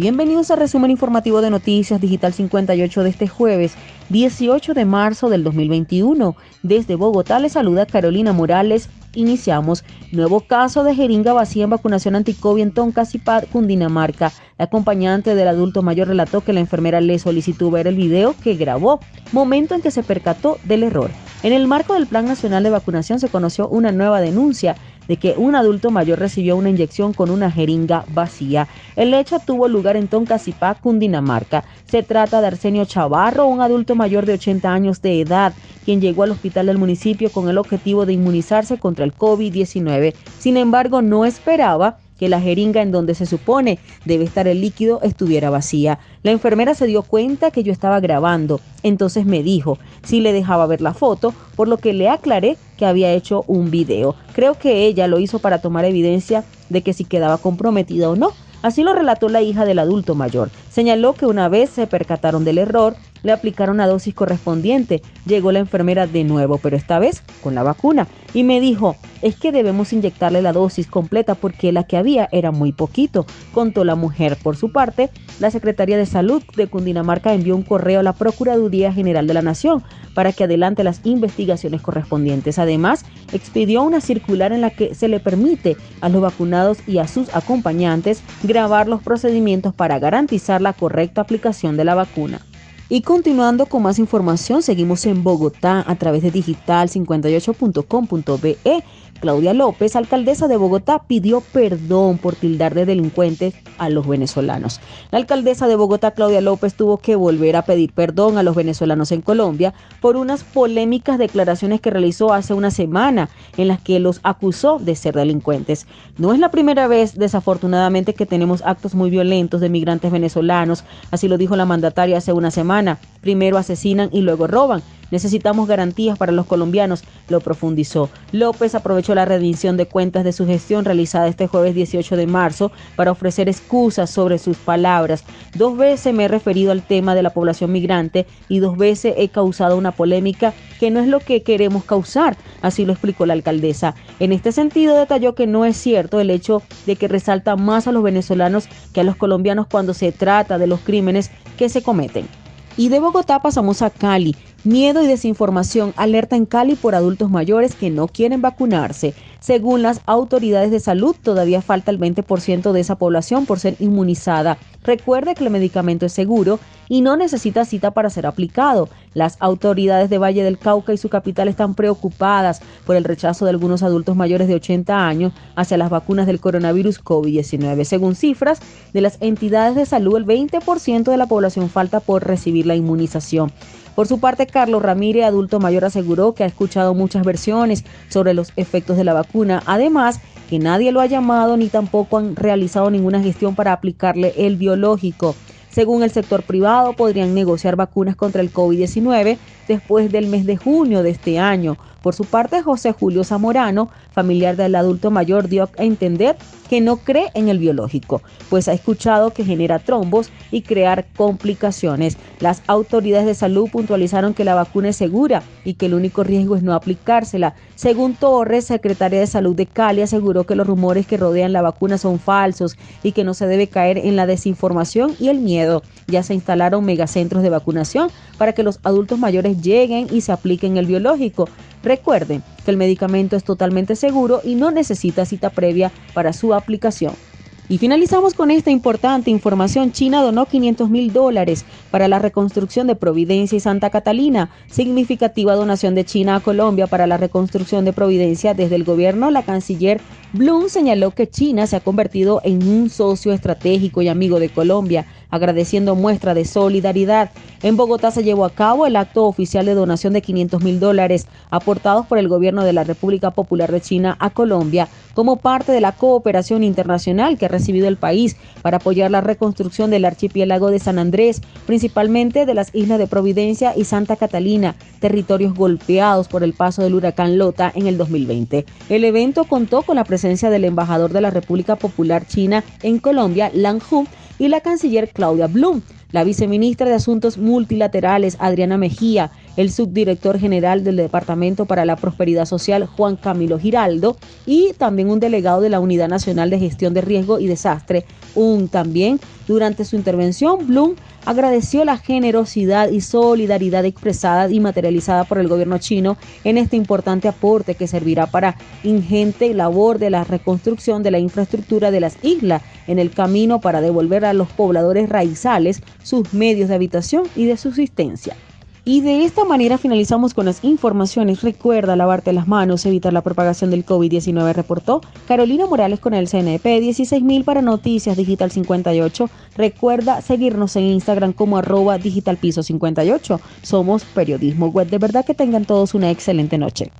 Bienvenidos al resumen informativo de Noticias Digital 58 de este jueves, 18 de marzo del 2021. Desde Bogotá les saluda Carolina Morales. Iniciamos nuevo caso de jeringa vacía en vacunación anticovid en Toncasipad, Cundinamarca. La acompañante del adulto mayor relató que la enfermera le solicitó ver el video que grabó, momento en que se percató del error. En el marco del Plan Nacional de Vacunación se conoció una nueva denuncia de que un adulto mayor recibió una inyección con una jeringa vacía. El hecho tuvo lugar en Toncasipá, Cundinamarca. Se trata de Arsenio Chavarro, un adulto mayor de 80 años de edad, quien llegó al hospital del municipio con el objetivo de inmunizarse contra el COVID-19. Sin embargo, no esperaba que la jeringa en donde se supone debe estar el líquido estuviera vacía. La enfermera se dio cuenta que yo estaba grabando, entonces me dijo si le dejaba ver la foto, por lo que le aclaré que había hecho un video. Creo que ella lo hizo para tomar evidencia de que si quedaba comprometida o no. Así lo relató la hija del adulto mayor. Señaló que una vez se percataron del error, le aplicaron la dosis correspondiente. Llegó la enfermera de nuevo, pero esta vez con la vacuna. Y me dijo, es que debemos inyectarle la dosis completa porque la que había era muy poquito, contó la mujer. Por su parte, la Secretaría de Salud de Cundinamarca envió un correo a la Procuraduría General de la Nación para que adelante las investigaciones correspondientes. Además, expidió una circular en la que se le permite a los vacunados y a sus acompañantes grabar los procedimientos para garantizar la correcta aplicación de la vacuna. Y continuando con más información, seguimos en Bogotá a través de digital58.com.be Claudia López, alcaldesa de Bogotá, pidió perdón por tildar de delincuentes a los venezolanos. La alcaldesa de Bogotá, Claudia López, tuvo que volver a pedir perdón a los venezolanos en Colombia por unas polémicas declaraciones que realizó hace una semana en las que los acusó de ser delincuentes. No es la primera vez, desafortunadamente, que tenemos actos muy violentos de migrantes venezolanos, así lo dijo la mandataria hace una semana. Primero asesinan y luego roban. Necesitamos garantías para los colombianos, lo profundizó. López aprovechó la rendición de cuentas de su gestión realizada este jueves 18 de marzo para ofrecer excusas sobre sus palabras. Dos veces me he referido al tema de la población migrante y dos veces he causado una polémica que no es lo que queremos causar, así lo explicó la alcaldesa. En este sentido detalló que no es cierto el hecho de que resalta más a los venezolanos que a los colombianos cuando se trata de los crímenes que se cometen. Y de Bogotá pasamos a Cali. Miedo y desinformación alerta en Cali por adultos mayores que no quieren vacunarse. Según las autoridades de salud, todavía falta el 20% de esa población por ser inmunizada. Recuerde que el medicamento es seguro y no necesita cita para ser aplicado. Las autoridades de Valle del Cauca y su capital están preocupadas por el rechazo de algunos adultos mayores de 80 años hacia las vacunas del coronavirus COVID-19. Según cifras de las entidades de salud, el 20% de la población falta por recibir la inmunización. Por su parte, Carlos Ramírez, adulto mayor, aseguró que ha escuchado muchas versiones sobre los efectos de la vacuna. Además, que nadie lo ha llamado ni tampoco han realizado ninguna gestión para aplicarle el biológico. Según el sector privado, podrían negociar vacunas contra el COVID-19 después del mes de junio de este año. Por su parte, José Julio Zamorano, familiar del adulto mayor, dio a entender que no cree en el biológico, pues ha escuchado que genera trombos y crear complicaciones. Las autoridades de salud puntualizaron que la vacuna es segura y que el único riesgo es no aplicársela. Según Torres, secretaria de Salud de Cali, aseguró que los rumores que rodean la vacuna son falsos y que no se debe caer en la desinformación y el miedo. Ya se instalaron megacentros de vacunación para que los adultos mayores lleguen y se apliquen el biológico. Recuerden que el medicamento es totalmente seguro y no necesita cita previa para su aplicación. Y finalizamos con esta importante información. China donó 500 mil dólares para la reconstrucción de Providencia y Santa Catalina. Significativa donación de China a Colombia para la reconstrucción de Providencia desde el gobierno. La canciller Bloom señaló que China se ha convertido en un socio estratégico y amigo de Colombia, agradeciendo muestra de solidaridad. En Bogotá se llevó a cabo el acto oficial de donación de 500 mil dólares aportados por el gobierno de la República Popular de China a Colombia como parte de la cooperación internacional que ha recibido el país para apoyar la reconstrucción del archipiélago de San Andrés, principalmente de las islas de Providencia y Santa Catalina, territorios golpeados por el paso del huracán Lota en el 2020. El evento contó con la presencia del embajador de la República Popular China en Colombia, Lang Hu, y la canciller Claudia Blum, la viceministra de Asuntos Multilaterales, Adriana Mejía, el subdirector general del Departamento para la Prosperidad Social, Juan Camilo Giraldo, y también un delegado de la Unidad Nacional de Gestión de Riesgo y Desastre, un también. Durante su intervención, Bloom agradeció la generosidad y solidaridad expresada y materializada por el gobierno chino en este importante aporte que servirá para ingente labor de la reconstrucción de la infraestructura de las islas en el camino para devolver a los pobladores raizales sus medios de habitación y de subsistencia. Y de esta manera finalizamos con las informaciones. Recuerda lavarte las manos, evitar la propagación del COVID-19, reportó Carolina Morales con el CNP 16000 para Noticias Digital 58. Recuerda seguirnos en Instagram como arroba digitalpiso 58. Somos periodismo web. De verdad que tengan todos una excelente noche.